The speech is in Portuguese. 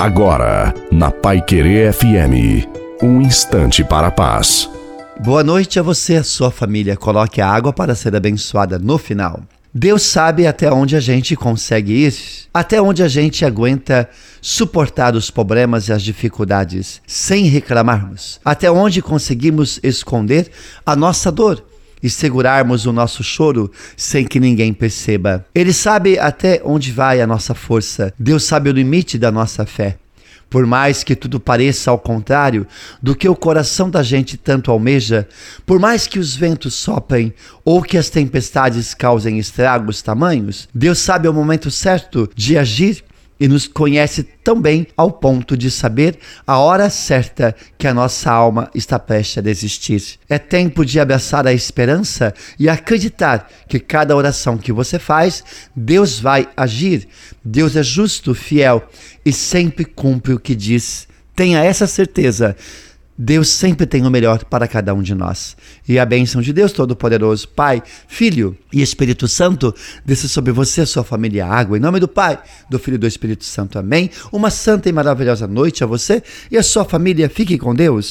Agora, na Pai Querer FM, um instante para a paz. Boa noite a você e a sua família. Coloque a água para ser abençoada no final. Deus sabe até onde a gente consegue ir, até onde a gente aguenta suportar os problemas e as dificuldades sem reclamarmos, até onde conseguimos esconder a nossa dor e segurarmos o nosso choro sem que ninguém perceba. Ele sabe até onde vai a nossa força. Deus sabe o limite da nossa fé. Por mais que tudo pareça ao contrário do que o coração da gente tanto almeja, por mais que os ventos soprem ou que as tempestades causem estragos tamanhos, Deus sabe o momento certo de agir e nos conhece tão bem ao ponto de saber a hora certa que a nossa alma está prestes a desistir. É tempo de abraçar a esperança e acreditar que cada oração que você faz, Deus vai agir. Deus é justo, fiel e sempre cumpre o que diz. Tenha essa certeza. Deus sempre tem o melhor para cada um de nós. E a bênção de Deus Todo-Poderoso, Pai, Filho e Espírito Santo, desça sobre você, sua família, água. Em nome do Pai, do Filho e do Espírito Santo. Amém. Uma santa e maravilhosa noite a você e a sua família. Fique com Deus.